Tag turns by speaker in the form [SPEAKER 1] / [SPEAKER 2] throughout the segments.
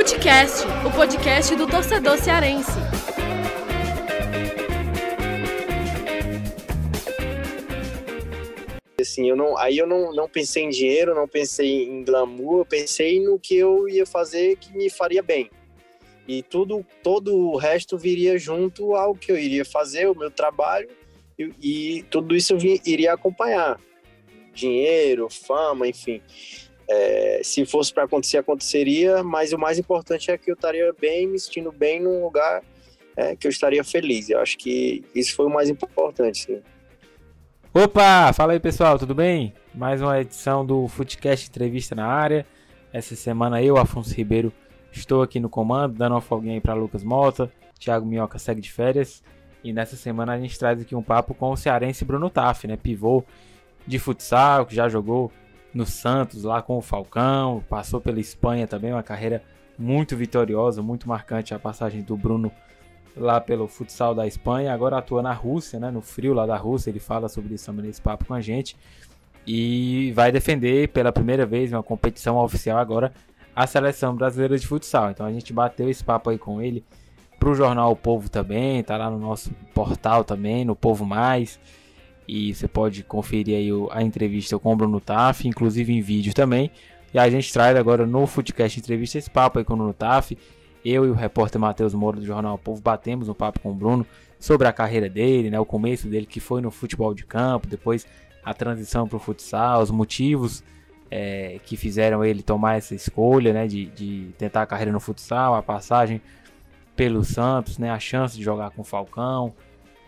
[SPEAKER 1] Futecast, o podcast do torcedor cearense.
[SPEAKER 2] Assim, eu não, aí eu não, não pensei em dinheiro, não pensei em glamour, eu pensei no que eu ia fazer que me faria bem. E tudo, todo o resto viria junto ao que eu iria fazer, o meu trabalho, e, e tudo isso eu iria acompanhar. Dinheiro, fama, enfim. É, se fosse para acontecer, aconteceria, mas o mais importante é que eu estaria bem, me sentindo bem num lugar é, que eu estaria feliz. Eu acho que isso foi o mais importante. Sim.
[SPEAKER 3] Opa, fala aí pessoal, tudo bem? Mais uma edição do Footcast Entrevista na área. Essa semana eu, Afonso Ribeiro, estou aqui no comando, dando uma folguinha aí para Lucas Mota. Thiago Minhoca segue de férias. E nessa semana a gente traz aqui um papo com o cearense Bruno Taff, né? Pivô de futsal, que já jogou no Santos lá com o Falcão, passou pela Espanha também, uma carreira muito vitoriosa, muito marcante a passagem do Bruno lá pelo futsal da Espanha, agora atua na Rússia, né, no frio lá da Rússia, ele fala sobre isso também nesse papo com a gente, e vai defender pela primeira vez uma competição oficial agora a seleção brasileira de futsal. Então a gente bateu esse papo aí com ele pro jornal O Povo também, tá lá no nosso portal também, no Povo Mais. E você pode conferir aí a entrevista com o Bruno Taff, inclusive em vídeo também. E a gente traz agora no Footcast Entrevista esse papo aí com o Bruno Taff eu e o repórter Matheus Moura do Jornal o Povo batemos um papo com o Bruno sobre a carreira dele, né, o começo dele que foi no futebol de campo, depois a transição para o futsal, os motivos é, que fizeram ele tomar essa escolha né, de, de tentar a carreira no futsal, a passagem pelo Santos, né, a chance de jogar com o Falcão,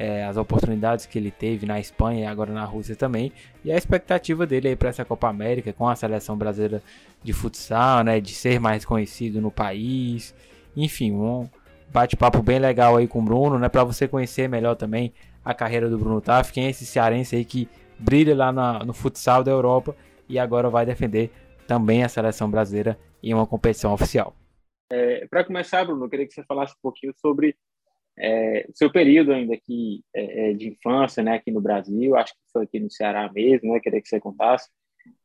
[SPEAKER 3] é, as oportunidades que ele teve na Espanha e agora na Rússia também, e a expectativa dele para essa Copa América com a seleção brasileira de futsal, né, de ser mais conhecido no país. Enfim, um bate-papo bem legal aí com o Bruno, né? Para você conhecer melhor também a carreira do Bruno Taff, quem é esse cearense aí que brilha lá na, no futsal da Europa e agora vai defender também a seleção brasileira em uma competição oficial.
[SPEAKER 4] É, Para começar, Bruno, eu queria que você falasse um pouquinho sobre é, seu período ainda aqui é, é, de infância, né, aqui no Brasil, acho que foi aqui no Ceará mesmo, né, queria que você contasse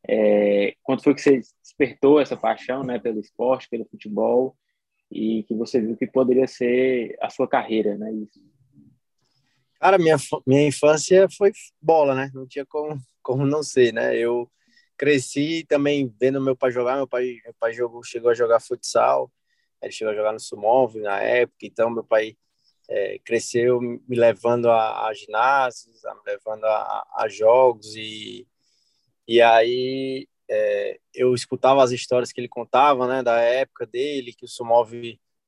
[SPEAKER 4] é, quando foi que você despertou essa paixão, né, pelo esporte, pelo futebol, e que você viu que poderia ser a sua carreira, né? Isso.
[SPEAKER 2] Cara, minha, minha infância foi bola, né? Não tinha como, como não ser, né? Eu cresci também vendo meu pai jogar. Meu pai, meu pai jogou, chegou a jogar futsal, ele chegou a jogar no Sumov na época, então meu pai é, cresceu me levando a, a ginásios, me levando a, a, jogos e, e aí é, eu escutava as histórias que ele contava, né, da época dele, que o Sumov,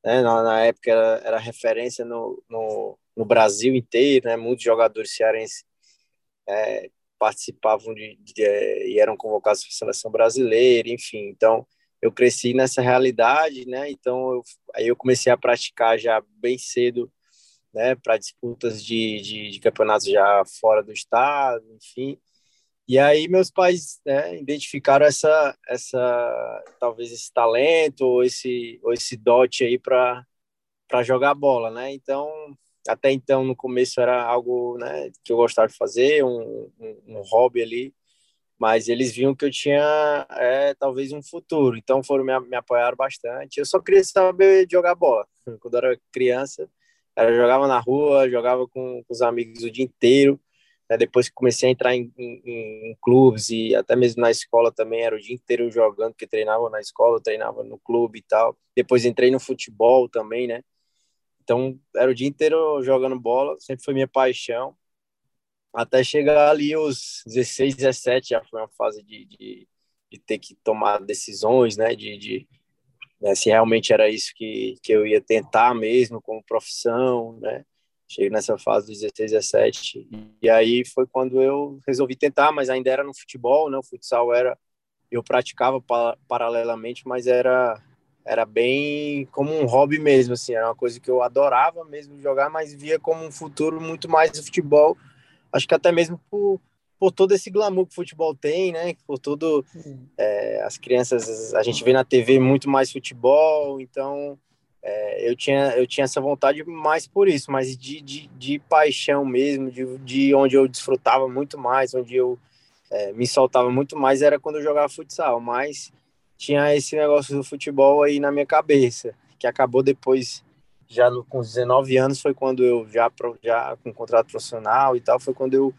[SPEAKER 2] né, na, na, época era, era referência no, no, no, Brasil inteiro, né, muitos jogadores cearenses é, participavam de, de, de, é, e eram convocados para a seleção brasileira, enfim, então eu cresci nessa realidade, né, então eu, aí eu comecei a praticar já bem cedo, né, para disputas de, de, de campeonatos já fora do estado, enfim, e aí meus pais né, identificaram essa, essa, talvez esse talento ou esse, ou esse dote aí para para jogar bola, né? Então, até então no começo era algo, né, que eu gostava de fazer, um, um, um hobby ali, mas eles viam que eu tinha é, talvez um futuro, então foram me, me bastante. Eu só queria saber jogar bola. Quando era criança, eu jogava na rua, jogava com, com os amigos o dia inteiro né, depois que comecei a entrar em, em, em, clubes e até mesmo na escola também, era o dia inteiro jogando, porque treinava na escola, treinava no clube e tal. Depois entrei no futebol também, né? Então, era o dia inteiro jogando bola, sempre foi minha paixão. Até chegar ali os 16, 17, já foi uma fase de, de, de ter que tomar decisões, né? De, de né, se realmente era isso que, que eu ia tentar mesmo como profissão, né? Cheguei nessa fase dos 16, 17. E aí foi quando eu resolvi tentar, mas ainda era no futebol, né? O futsal era. Eu praticava pa paralelamente, mas era era bem como um hobby mesmo, assim, era uma coisa que eu adorava mesmo jogar, mas via como um futuro muito mais do futebol. Acho que até mesmo por, por todo esse glamour que o futebol tem, né? Por todo é, as crianças, a gente vê na TV muito mais futebol, então é, eu, tinha, eu tinha essa vontade mais por isso, mas de, de, de paixão mesmo, de, de onde eu desfrutava muito mais, onde eu é, me soltava muito mais, era quando eu jogava futsal. Mas tinha esse negócio do futebol aí na minha cabeça, que acabou depois, já no, com 19 anos, foi quando eu já, já com contrato profissional e tal, foi quando eu,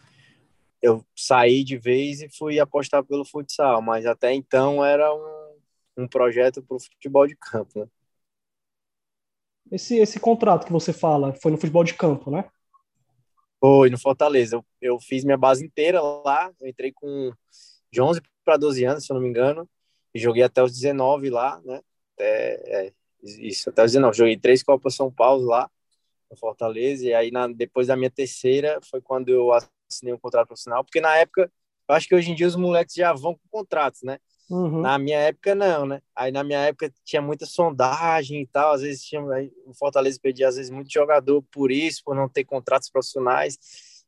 [SPEAKER 2] eu saí de vez e fui apostar pelo futsal, mas até então era um, um projeto para o futebol de campo, né?
[SPEAKER 5] Esse, esse contrato que você fala foi no futebol de campo, né?
[SPEAKER 2] Foi, no Fortaleza. Eu, eu fiz minha base inteira lá, eu entrei com de 11 para 12 anos, se eu não me engano, e joguei até os 19 lá, né? Até, é, isso, até os 19. Joguei três Copas São Paulo lá, no Fortaleza, e aí na, depois da minha terceira foi quando eu assinei um contrato profissional, porque na época, eu acho que hoje em dia os moleques já vão com contratos, né? Uhum. Na minha época, não, né? Aí na minha época tinha muita sondagem e tal, às vezes tinha, o Fortaleza pedia às vezes muito jogador por isso, por não ter contratos profissionais.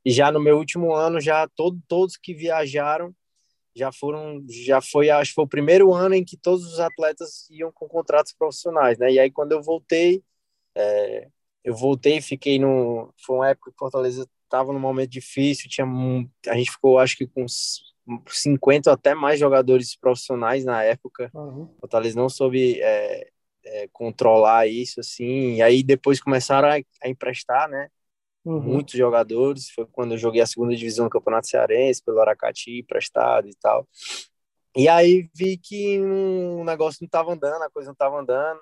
[SPEAKER 2] E já no meu último ano, já todo, todos que viajaram já foram, já foi, acho que foi o primeiro ano em que todos os atletas iam com contratos profissionais, né? E aí quando eu voltei, é, eu voltei, fiquei no, foi uma época que Fortaleza estava num momento difícil, tinha, a gente ficou, acho que com 50 ou até mais jogadores profissionais na época. Uhum. O Fortaleza não soube é, é, controlar isso, assim. E aí depois começaram a, a emprestar, né? Uhum. Muitos jogadores. Foi quando eu joguei a segunda divisão do Campeonato Cearense, pelo Aracati, emprestado e tal. E aí vi que o um negócio não estava andando, a coisa não estava andando.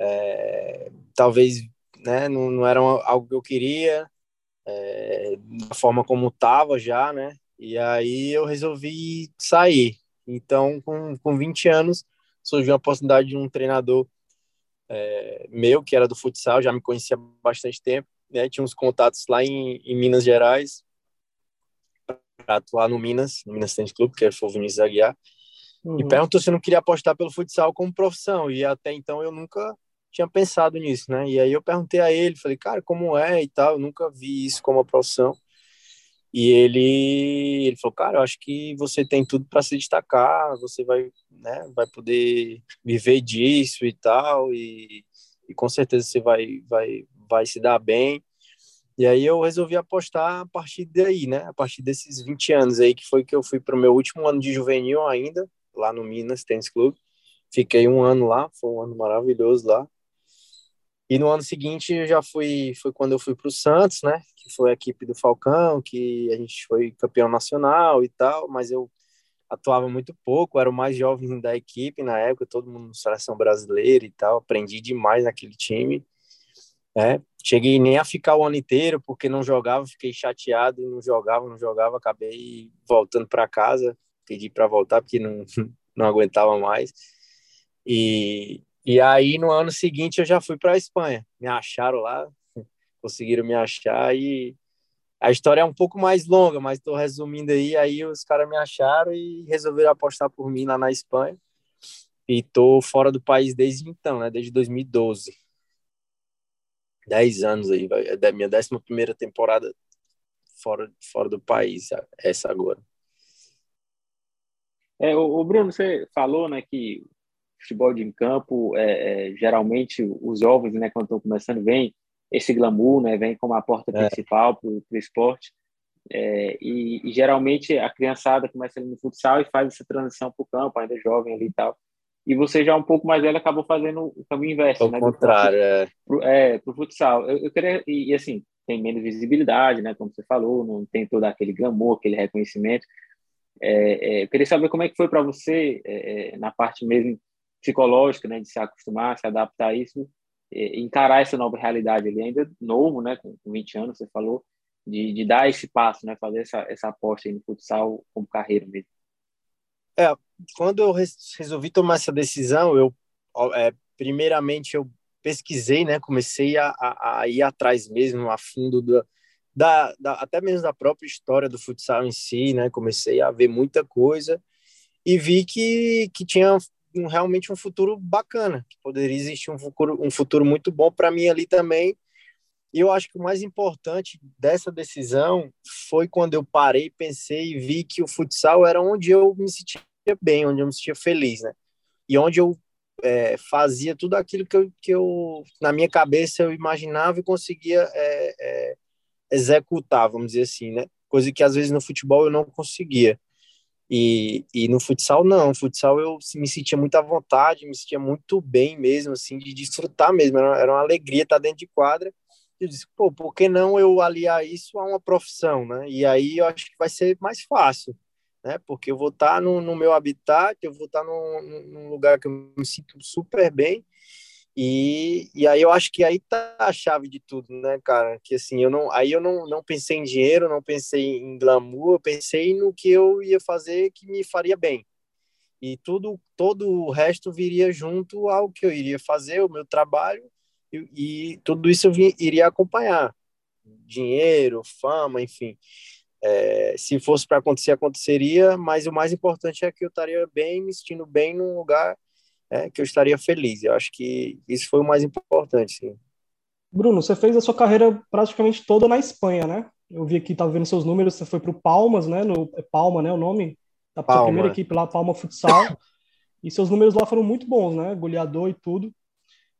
[SPEAKER 2] É, talvez né, não, não era algo que eu queria, é, da forma como estava já, né? E aí eu resolvi sair. Então, com, com 20 anos, surgiu a oportunidade de um treinador é, meu, que era do futsal, já me conhecia há bastante tempo, né? Tinha uns contatos lá em, em Minas Gerais, para atuar no Minas, no Minas Tênis Clube, que foi o Vinícius Aguiar, uhum. e perguntou se eu não queria apostar pelo futsal como profissão, e até então eu nunca tinha pensado nisso, né? E aí eu perguntei a ele, falei, cara, como é e tal, eu nunca vi isso como uma profissão. E ele, ele falou, cara, eu acho que você tem tudo para se destacar, você vai, né, vai poder viver disso e tal, e, e com certeza você vai, vai, vai se dar bem. E aí eu resolvi apostar a partir daí, né, a partir desses 20 anos aí, que foi que eu fui para o meu último ano de juvenil ainda, lá no Minas Tênis Clube. Fiquei um ano lá, foi um ano maravilhoso lá. E no ano seguinte eu já fui, foi quando eu fui para o Santos, né? Que foi a equipe do Falcão, que a gente foi campeão nacional e tal, mas eu atuava muito pouco, era o mais jovem da equipe na época, todo mundo seleção brasileira e tal, aprendi demais naquele time, né? Cheguei nem a ficar o ano inteiro porque não jogava, fiquei chateado não jogava, não jogava, acabei voltando para casa, pedi para voltar porque não não aguentava mais. E e aí, no ano seguinte, eu já fui para a Espanha. Me acharam lá, conseguiram me achar e a história é um pouco mais longa, mas estou resumindo aí. Aí os caras me acharam e resolveram apostar por mim lá na Espanha. E tô fora do país desde então, né? Desde 2012. Dez anos aí. É da minha décima primeira temporada fora, fora do país, essa agora.
[SPEAKER 4] É, o, Bruno, você falou, né, que futebol de campo, é, é, geralmente os jovens, né, quando estão começando, vem esse glamour, né, vem como a porta é. principal para o esporte. É, e, e, geralmente a criançada começa ali no futsal e faz essa transição para o campo, ainda jovem ali e tal. E você já um pouco mais velho acabou fazendo o caminho inverso,
[SPEAKER 2] Ao
[SPEAKER 4] né?
[SPEAKER 2] contrário, é.
[SPEAKER 4] Pro, é, pro futsal. Eu, eu queria, e, e, assim, tem menos visibilidade, né? Como você falou, não tem todo aquele glamour, aquele reconhecimento. É, é, eu queria saber como é que foi para você, é, é, na parte mesmo psicológica, né, de se acostumar, se adaptar a isso, encarar essa nova realidade ali, ainda novo, né, com 20 anos, você falou, de, de dar esse passo, né, fazer essa, essa aposta no futsal como carreira mesmo.
[SPEAKER 2] É, quando eu resolvi tomar essa decisão, eu, é, primeiramente, eu pesquisei, né, comecei a, a, a ir atrás mesmo, a fundo da, da, da, até mesmo da própria história do futsal em si, né, comecei a ver muita coisa e vi que, que tinha um, realmente um futuro bacana, poderia existir um futuro, um futuro muito bom para mim ali também. E eu acho que o mais importante dessa decisão foi quando eu parei, pensei e vi que o futsal era onde eu me sentia bem, onde eu me sentia feliz, né? E onde eu é, fazia tudo aquilo que eu, que eu, na minha cabeça, eu imaginava e conseguia é, é, executar, vamos dizer assim, né? Coisa que às vezes no futebol eu não conseguia. E, e no futsal, não. No futsal eu me sentia muito à vontade, me sentia muito bem mesmo, assim, de desfrutar mesmo. Era, era uma alegria estar dentro de quadra. Eu disse, pô, por que não eu aliar isso a uma profissão, né? E aí eu acho que vai ser mais fácil, né? Porque eu vou estar no, no meu habitat, eu vou estar num, num lugar que eu me sinto super bem e, e aí eu acho que aí tá a chave de tudo, né, cara? Que assim, eu não, aí eu não, não pensei em dinheiro, não pensei em glamour, eu pensei no que eu ia fazer que me faria bem. E tudo, todo o resto viria junto ao que eu iria fazer, o meu trabalho, e, e tudo isso eu vi, iria acompanhar. Dinheiro, fama, enfim. É, se fosse para acontecer, aconteceria, mas o mais importante é que eu estaria bem, me sentindo bem num lugar é, que eu estaria feliz. Eu acho que isso foi o mais importante, sim.
[SPEAKER 5] Bruno, você fez a sua carreira praticamente toda na Espanha, né? Eu vi aqui, estava vendo seus números, você foi para o Palmas, né? No, é Palma, né? O nome da Palma. primeira equipe lá, Palma Futsal. e seus números lá foram muito bons, né? Goleador e tudo.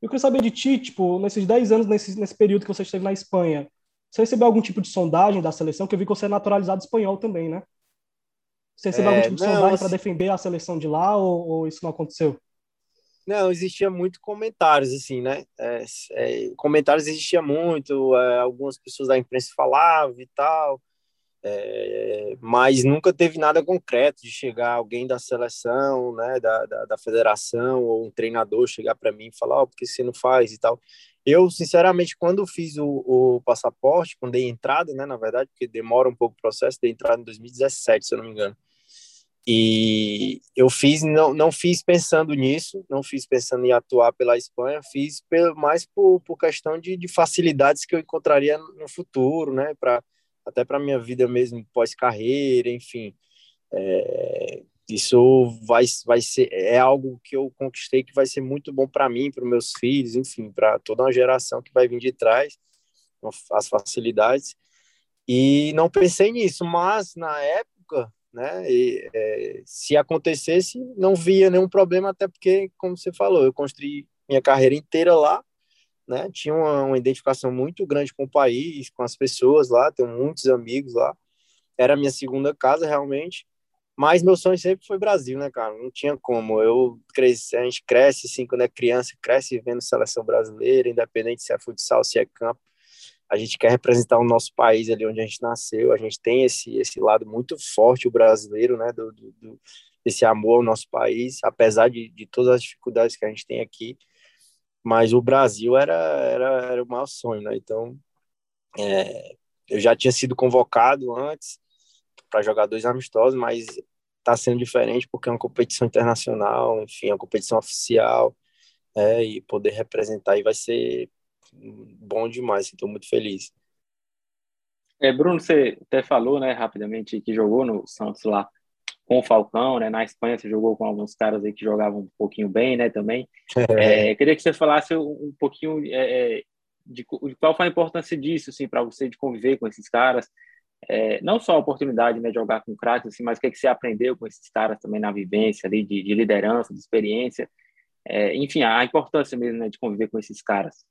[SPEAKER 5] Eu queria saber de ti, tipo, nesses 10 anos, nesse, nesse período que você esteve na Espanha, você recebeu algum tipo de sondagem da seleção? Que eu vi que você é naturalizado espanhol também, né? Você recebeu é, algum tipo de não, sondagem para assim defender a seleção de lá ou, ou isso não aconteceu?
[SPEAKER 2] Não, existia muito comentários, assim, né? É, é, comentários existia muito, é, algumas pessoas da imprensa falavam e tal, é, mas nunca teve nada concreto de chegar alguém da seleção, né, da, da, da federação, ou um treinador chegar para mim e falar, ó, oh, por que você não faz e tal. Eu, sinceramente, quando fiz o, o passaporte, quando dei entrada, né, na verdade, porque demora um pouco o processo, dei entrada em 2017, se eu não me engano. E eu fiz, não, não fiz pensando nisso, não fiz pensando em atuar pela Espanha, fiz mais por, por questão de, de facilidades que eu encontraria no futuro, né? Pra, até para minha vida mesmo pós-carreira, enfim. É, isso vai, vai ser é algo que eu conquistei que vai ser muito bom para mim, para meus filhos, enfim, para toda uma geração que vai vir de trás, as facilidades. E não pensei nisso, mas na época né? E, é, se acontecesse, não via nenhum problema, até porque, como você falou, eu construí minha carreira inteira lá, né? Tinha uma, uma identificação muito grande com o país, com as pessoas lá, tenho muitos amigos lá. Era a minha segunda casa, realmente. Mas meu sonho sempre foi Brasil, né, cara? Não tinha como. Eu cresci, a gente cresce, assim, quando é criança, cresce vendo seleção brasileira, independente se é futsal, se é campo a gente quer representar o nosso país ali onde a gente nasceu, a gente tem esse, esse lado muito forte, o brasileiro, né, do, do, desse amor ao nosso país, apesar de, de todas as dificuldades que a gente tem aqui, mas o Brasil era, era, era o maior sonho, né, então é, eu já tinha sido convocado antes para jogar dois amistosos, mas está sendo diferente porque é uma competição internacional, enfim, é uma competição oficial, é, e poder representar aí vai ser bom demais, estou muito feliz.
[SPEAKER 4] É, Bruno, você até falou, né, rapidamente, que jogou no Santos lá com o Falcão, né? Na Espanha você jogou com alguns caras aí que jogavam um pouquinho bem, né, também. É. É, queria que você falasse um pouquinho é, é de, de, qual foi a importância disso, assim, para você de conviver com esses caras. É, não só a oportunidade né, de jogar com craques, assim, mas o que, é que você aprendeu com esses caras também na vivência ali, de, de liderança, de experiência. Enfim, a importância mesmo né, de conviver com esses caras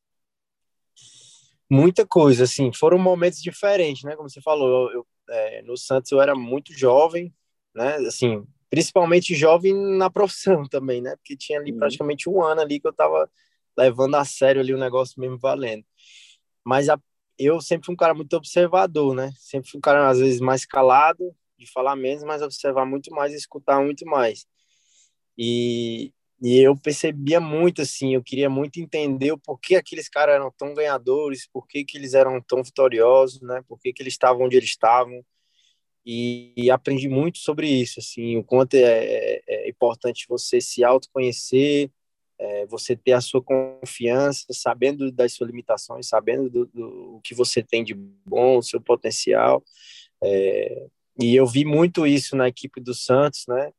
[SPEAKER 2] muita coisa, assim, foram momentos diferentes, né? Como você falou, eu, é, no Santos eu era muito jovem, né? Assim, principalmente jovem na profissão também, né? Porque tinha ali uhum. praticamente um ano ali que eu tava levando a sério ali o negócio mesmo valendo. Mas a, eu sempre fui um cara muito observador, né? Sempre fui um cara, às vezes, mais calado, de falar menos, mas observar muito mais e escutar muito mais. E, e eu percebia muito, assim, eu queria muito entender o porquê aqueles caras eram tão ganhadores, por que eles eram tão vitoriosos, né? Por que eles estavam onde eles estavam. E, e, aprendi muito sobre isso, assim, o quanto é, é, é importante você se autoconhecer, é, você ter a sua confiança, sabendo das suas limitações, sabendo do, do que você tem de bom, o seu potencial. É, e eu vi muito isso na equipe do Santos, né?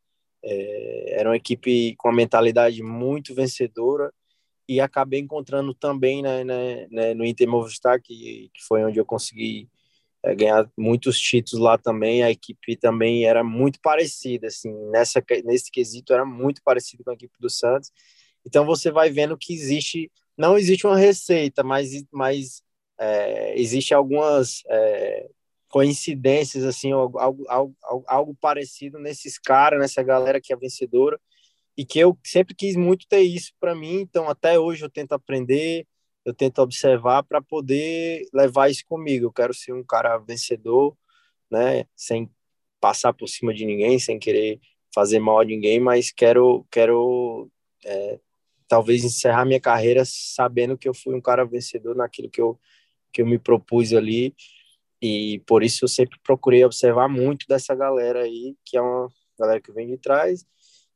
[SPEAKER 2] É, era uma equipe com uma mentalidade muito vencedora e acabei encontrando também né, né, né, no Inter Movistar, que, que foi onde eu consegui é, ganhar muitos títulos lá também, a equipe também era muito parecida, assim, nessa, nesse quesito era muito parecido com a equipe do Santos, então você vai vendo que existe, não existe uma receita, mas, mas é, existe algumas é, coincidências, assim, algo, algo, algo, parecido nesses caras, nessa galera que é vencedora, e que eu sempre quis muito ter isso para mim, então até hoje eu tento aprender, eu tento observar para poder levar isso comigo. Eu quero ser um cara vencedor, né, sem passar por cima de ninguém, sem querer fazer mal a ninguém, mas quero quero é, talvez encerrar minha carreira sabendo que eu fui um cara vencedor naquilo que eu que eu me propus ali e por isso eu sempre procurei observar muito dessa galera aí, que é uma galera que vem de trás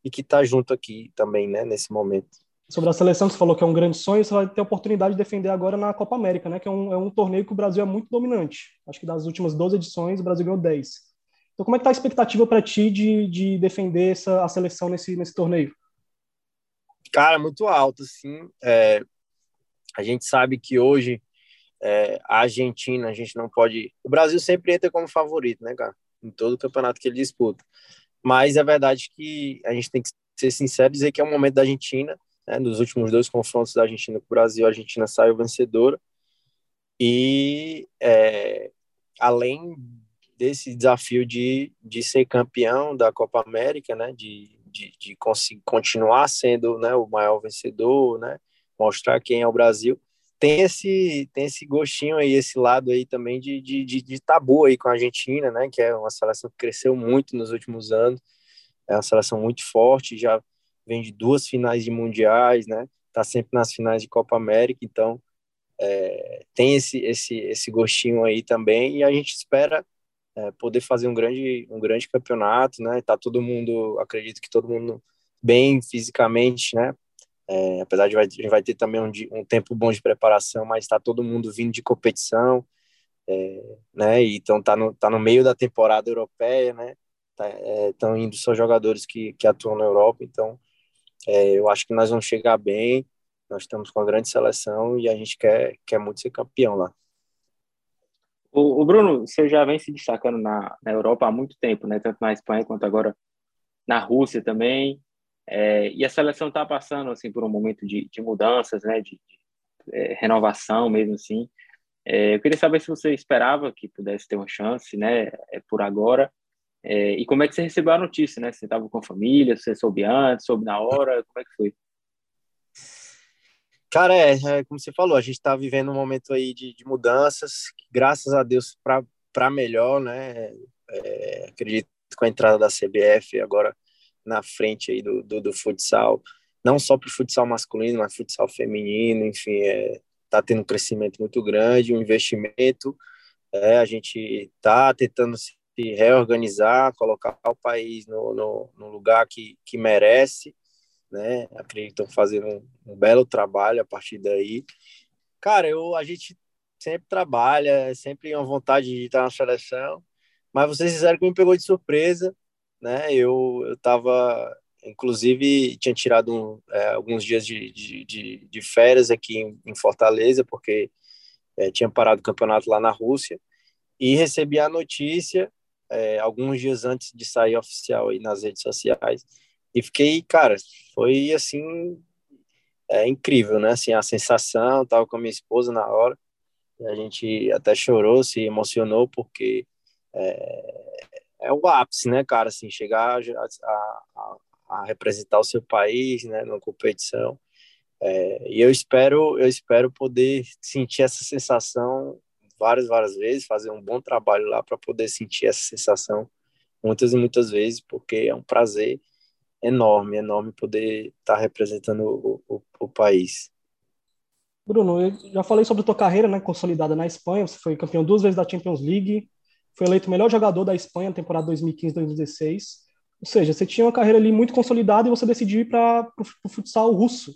[SPEAKER 2] e que está junto aqui também, né, nesse momento.
[SPEAKER 5] Sobre a seleção, você falou que é um grande sonho, você vai ter a oportunidade de defender agora na Copa América, né, que é um, é um torneio que o Brasil é muito dominante. Acho que das últimas 12 edições, o Brasil ganhou 10. Então, como é que está a expectativa para ti de, de defender essa, a seleção nesse, nesse torneio?
[SPEAKER 2] Cara, muito alto, sim. É, a gente sabe que hoje é, a Argentina, a gente não pode. O Brasil sempre entra como favorito, né, cara? Em todo campeonato que ele disputa. Mas é verdade que a gente tem que ser sincero e dizer que é o momento da Argentina. Né? Nos últimos dois confrontos da Argentina com o Brasil, a Argentina saiu vencedora. E é, além desse desafio de, de ser campeão da Copa América, né? De, de, de conseguir continuar sendo né, o maior vencedor, né? Mostrar quem é o Brasil tem esse, tem esse gostinho aí, esse lado aí também de, de, de, de tabu aí com a Argentina, né? Que é uma seleção que cresceu muito nos últimos anos, é uma seleção muito forte, já vem de duas finais de mundiais, né? Tá sempre nas finais de Copa América, então é, tem esse, esse, esse gostinho aí também e a gente espera é, poder fazer um grande, um grande campeonato, né? Tá todo mundo, acredito que todo mundo bem fisicamente, né? É, apesar de vai, a gente vai ter também um, um tempo bom de preparação, mas está todo mundo vindo de competição, é, né? Então tá no, tá no meio da temporada europeia, né? Estão tá, é, indo só jogadores que, que atuam na Europa, então é, eu acho que nós vamos chegar bem. Nós estamos com uma grande seleção e a gente quer, quer muito ser campeão lá.
[SPEAKER 4] O, o Bruno, você já vem se destacando na, na Europa há muito tempo, né? Tanto na Espanha quanto agora na Rússia também. É, e a seleção está passando assim por um momento de, de mudanças, né, de, de é, renovação mesmo assim. É, eu queria saber se você esperava que pudesse ter uma chance, né, é, por agora. É, e como é que você recebeu a notícia, né? Você estava com a família, você soube antes, soube na hora, como é que foi?
[SPEAKER 2] Cara, é, é como você falou, a gente está vivendo um momento aí de, de mudanças, graças a Deus para melhor, né? acredito que com a entrada da CBF agora na frente aí do, do, do futsal, não só para o futsal masculino, mas futsal feminino, enfim, é, tá tendo um crescimento muito grande, um investimento, é, a gente tá tentando se reorganizar, colocar o país no, no, no lugar que, que merece, né, estão fazendo um, um, belo trabalho a partir daí. Cara, eu, a gente sempre trabalha, sempre uma vontade de estar na seleção, mas vocês fizeram que me pegou de surpresa, né? Eu estava inclusive tinha tirado um, é, alguns dias de, de, de, de, férias aqui em, em Fortaleza porque é, tinha parado o campeonato lá na Rússia e recebi a notícia é, alguns dias antes de sair oficial aí nas redes sociais e fiquei cara foi assim é incrível né assim a sensação tava com a minha esposa na hora a gente até chorou se emocionou porque é, é o ápice, né, cara, assim, chegar a, a, a representar o seu país, né, numa competição. É, e eu espero, eu espero poder sentir essa sensação várias, várias vezes, fazer um bom trabalho lá para poder sentir essa sensação muitas e muitas vezes, porque é um prazer enorme, enorme poder estar tá representando o, o, o país.
[SPEAKER 5] Bruno, eu já falei sobre a tua carreira, né, consolidada na Espanha, você foi campeão duas vezes da Champions League, foi eleito o melhor jogador da Espanha na temporada 2015-2016. Ou seja, você tinha uma carreira ali muito consolidada e você decidiu ir para o futsal russo.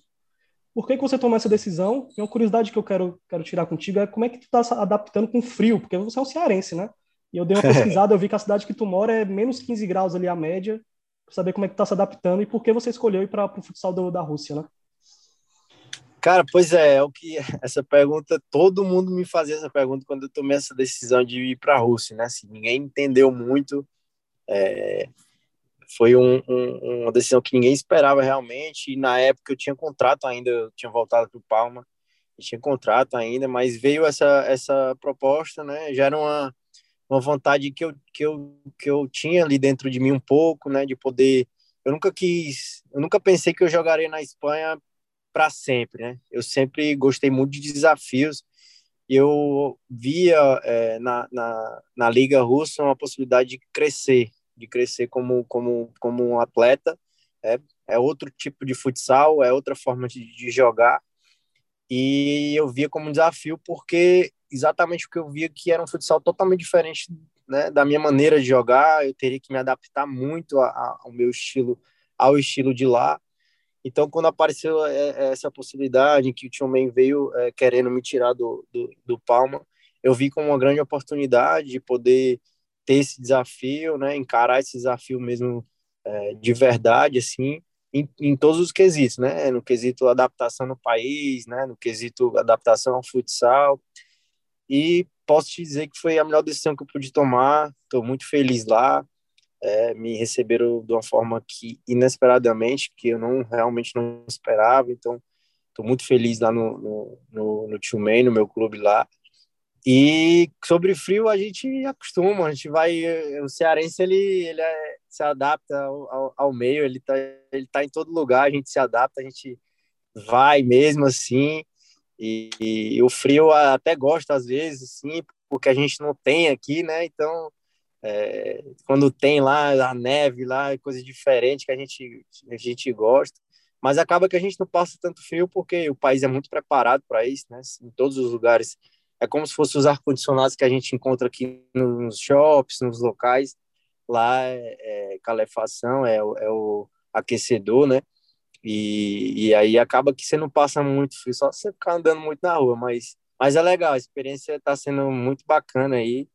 [SPEAKER 5] Por que, que você tomou essa decisão? E uma curiosidade que eu quero, quero tirar contigo é como é que tu está se adaptando com frio, porque você é um cearense, né? E eu dei uma pesquisada, eu vi que a cidade que tu mora é menos 15 graus ali a média, para saber como é que tu tá se adaptando e por que você escolheu ir para o futsal do, da Rússia, né?
[SPEAKER 2] Cara, pois é, é o que essa pergunta, todo mundo me fazia essa pergunta quando eu tomei essa decisão de ir para a Rússia, né? Assim, ninguém entendeu muito, é, foi um, um, uma decisão que ninguém esperava realmente, e na época eu tinha contrato ainda, eu tinha voltado para o Palma, tinha contrato ainda, mas veio essa, essa proposta, né? Já era uma, uma vontade que eu, que eu, que eu tinha ali dentro de mim um pouco, né, de poder. Eu nunca quis, eu nunca pensei que eu jogaria na Espanha para sempre, né? Eu sempre gostei muito de desafios. Eu via é, na, na, na Liga Russa uma possibilidade de crescer, de crescer como, como, como um atleta. É, é outro tipo de futsal, é outra forma de, de jogar. E eu via como um desafio porque exatamente o que eu via que era um futsal totalmente diferente né, da minha maneira de jogar, eu teria que me adaptar muito a, a, ao meu estilo, ao estilo de lá. Então, quando apareceu é, é, essa possibilidade que o Tio Man veio é, querendo me tirar do, do, do, Palma, eu vi como uma grande oportunidade de poder ter esse desafio, né, encarar esse desafio mesmo é, de verdade, assim, em, em, todos os quesitos, né, no quesito adaptação no país, né, no quesito adaptação ao futsal, e posso te dizer que foi a melhor decisão que eu pude tomar, estou muito feliz lá, é, me receberam de uma forma que inesperadamente, que eu não realmente não esperava, então estou muito feliz lá no, no, no, no Tio Man, no meu clube lá. E sobre frio a gente acostuma, a gente vai, o cearense ele, ele é, se adapta ao, ao, meio, ele tá, ele tá em todo lugar, a gente se adapta, a gente vai mesmo assim, e, e o frio até gosta às vezes, sim, porque a gente não tem aqui, né, então é, quando tem lá a neve, lá coisa diferente que a gente, a gente gosta. Mas acaba que a gente não passa tanto frio porque o país é muito preparado para isso, né? Em todos os lugares. É como se fossem os ar-condicionados que a gente encontra aqui nos shops, nos locais. Lá é, é calefação, é, é o aquecedor, né? E, e aí acaba que você não passa muito frio, só você ficar andando muito na rua, mas, mas é legal, a experiência está sendo muito bacana aí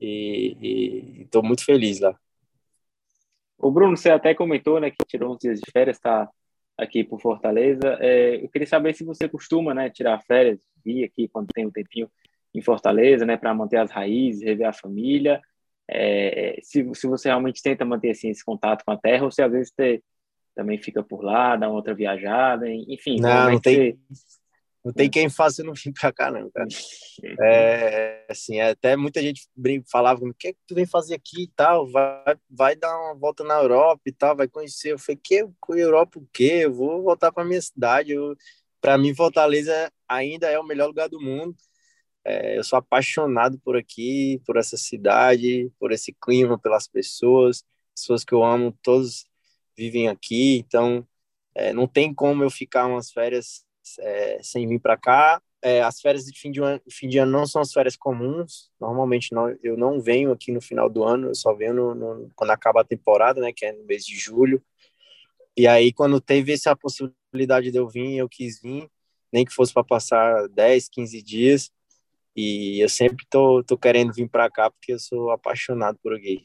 [SPEAKER 2] e estou muito feliz lá.
[SPEAKER 4] O Bruno, você até comentou, né, que tirou uns dias de férias, está aqui por Fortaleza. É, eu queria saber se você costuma, né, tirar férias, vir aqui quando tem um tempinho em Fortaleza, né, para manter as raízes, rever a família. É, se, se você realmente tenta manter assim, esse contato com a terra, ou se às vezes você também fica por lá, dá uma outra viajada, enfim.
[SPEAKER 2] Não, não tem. Você não tem quem faça não vir para cá, não, cara. É, assim, é, até muita gente falava, o que é que tu vem fazer aqui e tal? Vai, vai dar uma volta na Europa e tal, vai conhecer. Eu falei, que Europa o quê? Eu vou voltar para minha cidade. Para mim, Fortaleza ainda é o melhor lugar do mundo. É, eu sou apaixonado por aqui, por essa cidade, por esse clima, pelas pessoas. Pessoas que eu amo, todos vivem aqui, então é, não tem como eu ficar umas férias é, sem vir para cá. É, as férias de fim de, ano, fim de ano não são as férias comuns. Normalmente não, eu não venho aqui no final do ano, eu só venho no, no, quando acaba a temporada, né, que é no mês de julho. E aí, quando teve essa possibilidade de eu vir, eu quis vir, nem que fosse para passar 10, 15 dias. E eu sempre tô, tô querendo vir para cá porque eu sou apaixonado por gay.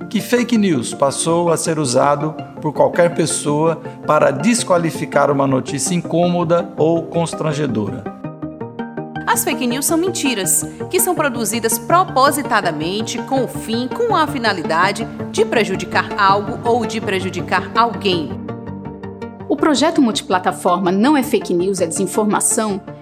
[SPEAKER 6] que fake news passou a ser usado por qualquer pessoa para desqualificar uma notícia incômoda ou constrangedora.
[SPEAKER 7] As fake news são mentiras, que são produzidas propositadamente com o fim, com a finalidade de prejudicar algo ou de prejudicar alguém. O projeto multiplataforma Não é Fake News, é Desinformação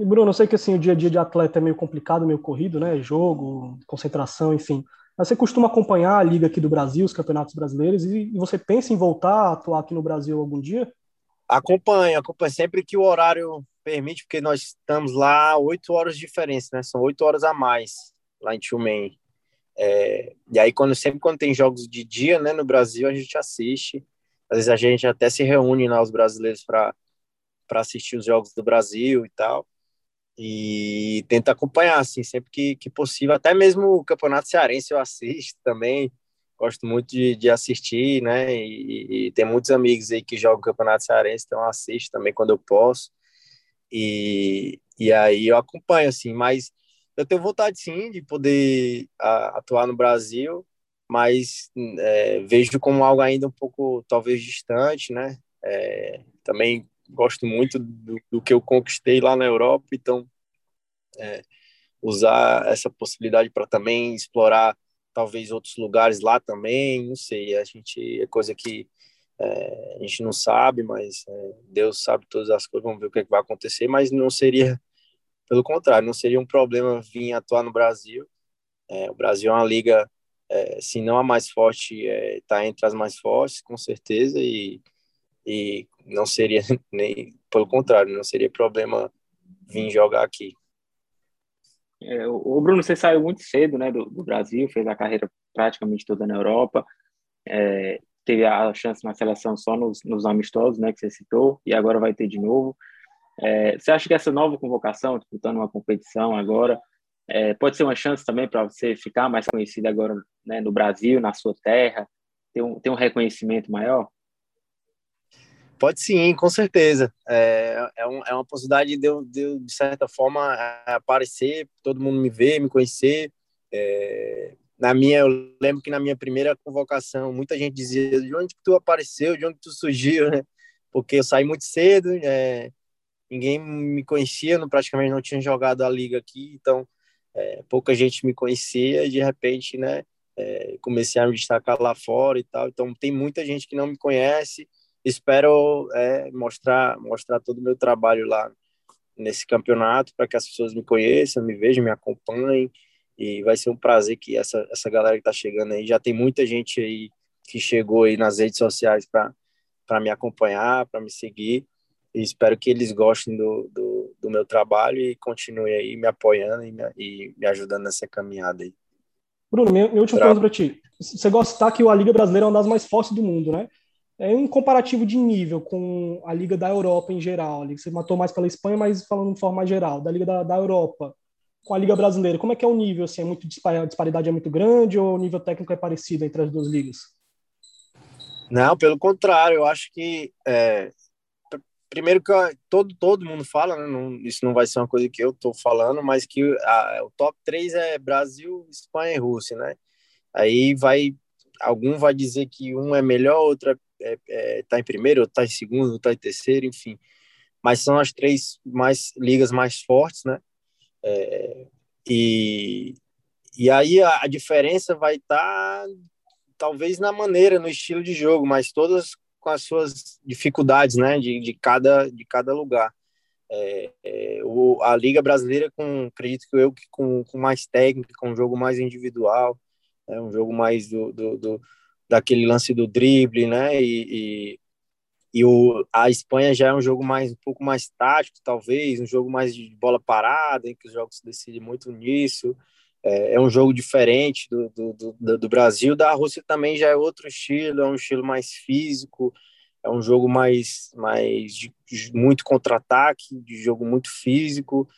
[SPEAKER 5] E Bruno, eu sei que assim, o dia a dia de atleta é meio complicado, meio corrido, né? Jogo, concentração, enfim. Mas você costuma acompanhar a Liga aqui do Brasil, os campeonatos brasileiros, e, você pensa em voltar a atuar aqui no Brasil algum dia?
[SPEAKER 2] Acompanho, acompanho sempre que o horário permite, porque nós estamos lá oito horas de diferença, né? São oito horas a mais lá em Tulmen. É, e aí, quando, sempre quando tem jogos de dia, né, no Brasil, a gente assiste. Às vezes a gente até se reúne, né, os brasileiros, para assistir os jogos do Brasil e tal e tento acompanhar, assim, sempre que, que possível. Até mesmo o Campeonato Cearense eu assisto também, gosto muito de, de assistir, né? E, e, tem muitos amigos aí que jogam Campeonato Cearense, então assisto também quando eu posso. E, e aí eu acompanho, assim, mas eu tenho vontade, sim, de poder atuar no Brasil, mas é, vejo como algo ainda um pouco, talvez, distante, né? É, também gosto muito do, do, que eu conquistei lá na Europa, então é, usar essa possibilidade para também explorar talvez outros lugares lá também, não sei, a gente é coisa que é, a gente não sabe, mas é, Deus sabe todas as coisas, vamos ver o que, é que vai acontecer, mas não seria, pelo contrário, não seria um problema vir atuar no Brasil. É, o Brasil é uma liga, é, se não a mais forte, está entre as mais fortes, com certeza, e e não seria nem pelo contrário, não seria problema vir jogar aqui.
[SPEAKER 4] É, o Bruno, você saiu muito cedo, né, do, do Brasil, fez a carreira praticamente toda na Europa, é, teve a chance na seleção só nos, nos, amistosos, né, que você citou, e agora vai ter de novo. É, você acha que essa nova convocação, disputando uma competição agora, é, pode ser uma chance também para você ficar mais conhecido agora né, no Brasil, na sua terra, ter um, ter um reconhecimento maior?
[SPEAKER 2] Pode sim, com certeza. É, é, um, é uma possibilidade de eu, de, eu, de certa forma, aparecer, todo mundo me ver, me conhecer. É, na minha, eu lembro que na minha primeira convocação, muita gente dizia de onde tu apareceu, de onde tu surgiu, né? Porque eu saí muito cedo, é, ninguém me conhecia, não, praticamente não tinha jogado a liga aqui, então é, pouca gente me conhecia e de repente, né, é, comecei a me destacar lá fora e tal. Então tem muita gente que não me conhece, espero é, mostrar mostrar todo o meu trabalho lá nesse campeonato para que as pessoas me conheçam, me vejam, me acompanhem e vai ser um prazer que essa essa galera que está chegando aí já tem muita gente aí que chegou aí nas redes sociais para para me acompanhar, para me seguir e espero que eles gostem do, do, do meu trabalho e continuem aí me apoiando e me, e me ajudando nessa caminhada aí.
[SPEAKER 5] Bruno, minha, minha última pergunta para ti. Você gosta que a Liga Brasileira é uma das mais fortes do mundo, né? É um comparativo de nível com a Liga da Europa em geral. Você matou mais pela Espanha, mas falando de forma geral, da Liga da, da Europa com a Liga Brasileira, como é que é o nível? Assim, é muito, a disparidade é muito grande ou o nível técnico é parecido entre as duas ligas?
[SPEAKER 2] Não, pelo contrário, eu acho que é, primeiro que todo, todo mundo fala, né, não, isso não vai ser uma coisa que eu estou falando, mas que a, o top 3 é Brasil, Espanha e Rússia, né? Aí vai algum vai dizer que um é melhor, outro é é, é, tá em primeiro, tá em segundo, tá em terceiro, enfim. Mas são as três mais ligas mais fortes, né? É, e, e aí a, a diferença vai estar tá, talvez na maneira, no estilo de jogo, mas todas com as suas dificuldades, né? De, de, cada, de cada lugar. É, é, o, a Liga Brasileira, com, acredito que eu, com, com mais técnica, com um jogo mais individual, é um jogo mais do, do, do daquele lance do drible, né? E, e, e, o, a Espanha já é um jogo mais um pouco mais tático, talvez, um jogo mais de bola parada, em que os jogos se decidem muito nisso. É, é um jogo diferente do, do, do, do, Brasil. Da Rússia também já é outro estilo, é um estilo mais físico, é um jogo mais, mais de, de muito contra-ataque, de jogo muito físico.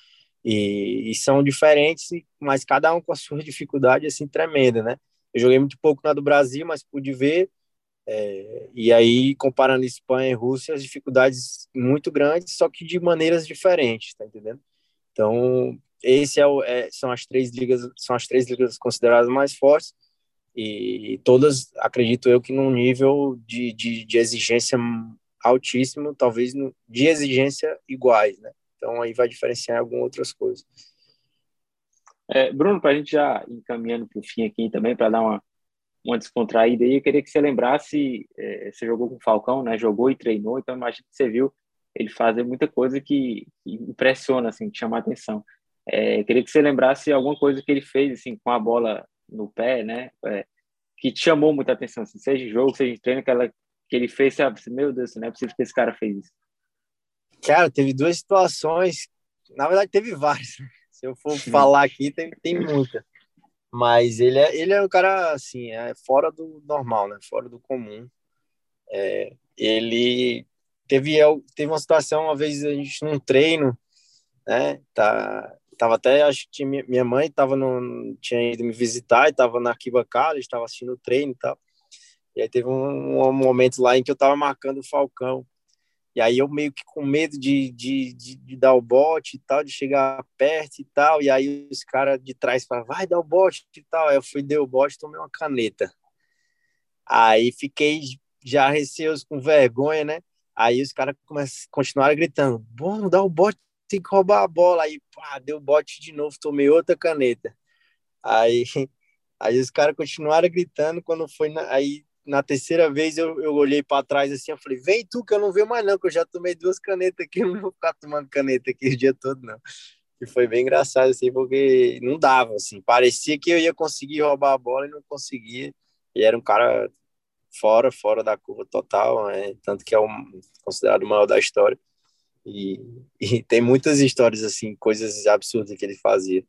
[SPEAKER 2] E, e, são diferentes, mas cada um com a sua dificuldade assim tremenda, né? Eu joguei muito pouco na do Brasil, mas pude ver. É, e aí, comparando Espanha e Rússia, as dificuldades muito grandes, só que de maneiras diferentes, tá entendendo? Então, esse é, o, é são as três ligas, são as três ligas consideradas mais fortes e todas, acredito eu, que num nível de, de, de exigência altíssimo, talvez no, de exigência iguais, né? Então aí vai diferenciar algumas outras coisas.
[SPEAKER 4] É, Bruno, para a gente já encaminhando para o fim aqui também, para dar uma, uma descontraída aí, eu queria que você lembrasse, é, você jogou com o Falcão, né? Jogou e treinou, então imagina que você viu ele fazer muita coisa que, impressiona, assim, que chama a atenção. É, queria que você lembrasse alguma coisa que ele fez, assim, com a bola no pé, né? É, que te chamou muita atenção, assim, seja jogo, seja treino, aquela que ele fez, sabe? Meu Deus, não é possível que esse cara fez isso.
[SPEAKER 2] Cara, teve duas situações, na verdade teve várias. Se eu for falar aqui, tem, tem muita. Mas ele é, ele é um cara, assim, é fora do normal, né? Fora do comum. É, ele teve, teve uma situação, uma vez a gente num treino, né? Tá, tava até, acho que minha mãe tava no, tinha ido me visitar e tava na arquibancada, estava assistindo o treino e tal. E aí teve um, um, momento lá em que eu tava marcando o Falcão. E aí eu meio que com medo de, de, de, de dar o bote e tal, de chegar perto e tal. E aí os caras de trás falaram, vai dar o bote e tal. Aí eu fui, dei o bote tomei uma caneta. Aí fiquei já receoso, com vergonha, né? Aí os caras continuaram gritando, bom, dá o bote, tem que roubar a bola. Aí, pá, deu o bote de novo, tomei outra caneta. Aí, aí os caras continuaram gritando, quando foi, na, aí na terceira vez eu, eu olhei para trás assim, eu falei, vem tu que eu não vejo mais não, que eu já tomei duas canetas aqui, eu não vou ficar tomando caneta aqui o dia todo não. E foi bem engraçado assim, porque não dava assim, parecia que eu ia conseguir roubar a bola e não conseguia. E era um cara fora, fora da curva total, né? tanto que é um, considerado o maior da história. E, e, tem muitas histórias assim, coisas absurdas que ele fazia.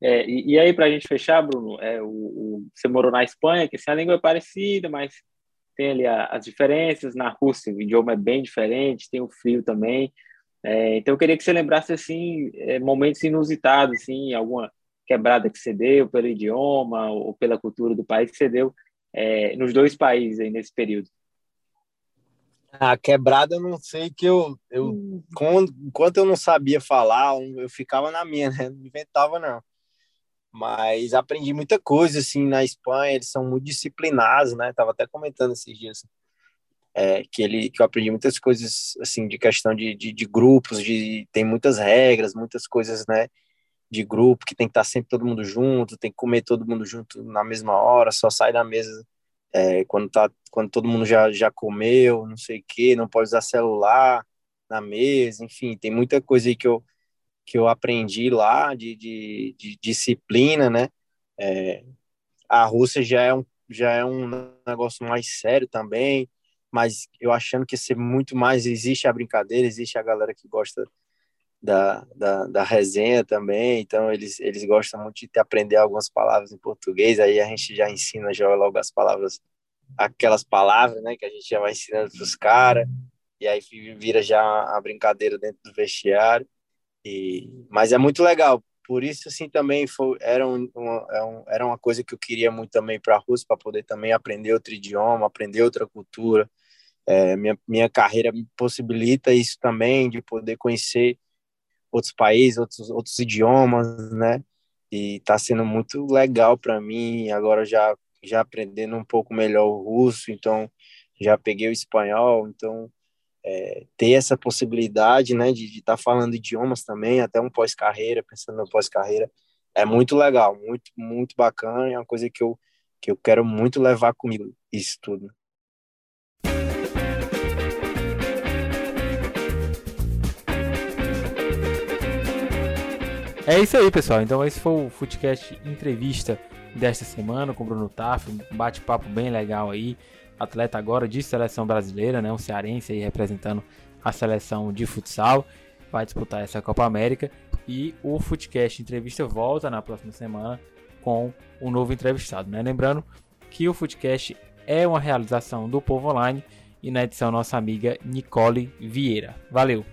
[SPEAKER 4] É, e, e, aí, para a gente fechar, Bruno, é, o, o, você morou na Espanha, que assim, a língua é parecida, mas tem ali a, as diferenças. Na Rússia, o idioma é bem diferente, tem o frio também. É, então, eu queria que você lembrasse assim, é, momentos inusitados, assim, alguma quebrada que você deu pelo idioma ou pela cultura do país que você deu é, nos dois países aí nesse período.
[SPEAKER 2] A quebrada, eu não sei que eu, eu hum. quando, enquanto eu não sabia falar, eu ficava na minha, né? Não inventava, não mas aprendi muita coisa assim na Espanha eles são muito disciplinados né? Tava até comentando esses dias é, que ele que eu aprendi muitas coisas assim de questão de, de, de, grupos de tem muitas regras muitas coisas né? De grupo que tem que estar sempre todo mundo junto tem que comer todo mundo junto na mesma hora só sai da mesa é, quando tá quando todo mundo já já comeu não sei que não pode usar celular na mesa enfim tem muita coisa aí que eu que eu aprendi lá de, de, de disciplina, né? É, a Rússia já é, um, já é um negócio mais sério também, mas eu achando que ser muito mais existe a brincadeira, existe a galera que gosta da, da, da resenha também, então eles, eles gostam muito de aprender algumas palavras em português, aí a gente já ensina já logo as palavras, aquelas palavras, né, que a gente já vai ensinando para os caras, e aí vira já a brincadeira dentro do vestiário. E, mas é muito legal. Por isso, assim, também foi, era, um, uma, é era uma coisa que eu queria muito também para a Rússia, para poder também aprender outro idioma, aprender outra cultura. É, minha, minha carreira me possibilita isso também, de poder conhecer outros países, outros, outros idiomas, né? E está sendo muito legal para mim. Agora já já aprendendo um pouco melhor o russo, então já peguei o espanhol, então é, ter essa possibilidade, né, de estar tá falando idiomas também, até um pós-carreira, pensando no pós-carreira, é muito legal, muito, muito bacana, é uma coisa que eu, que eu quero muito levar comigo, isso tudo.
[SPEAKER 3] É isso aí, pessoal. Então esse foi o Footcast entrevista desta semana com o Bruno Taff, um bate-papo bem legal aí atleta agora de seleção brasileira, né? Um cearense aí representando a seleção de futsal. Vai disputar essa Copa América. E o Footcast Entrevista volta na próxima semana com um novo entrevistado, né? Lembrando que o Footcast é uma realização do Povo Online e na edição nossa amiga Nicole Vieira. Valeu!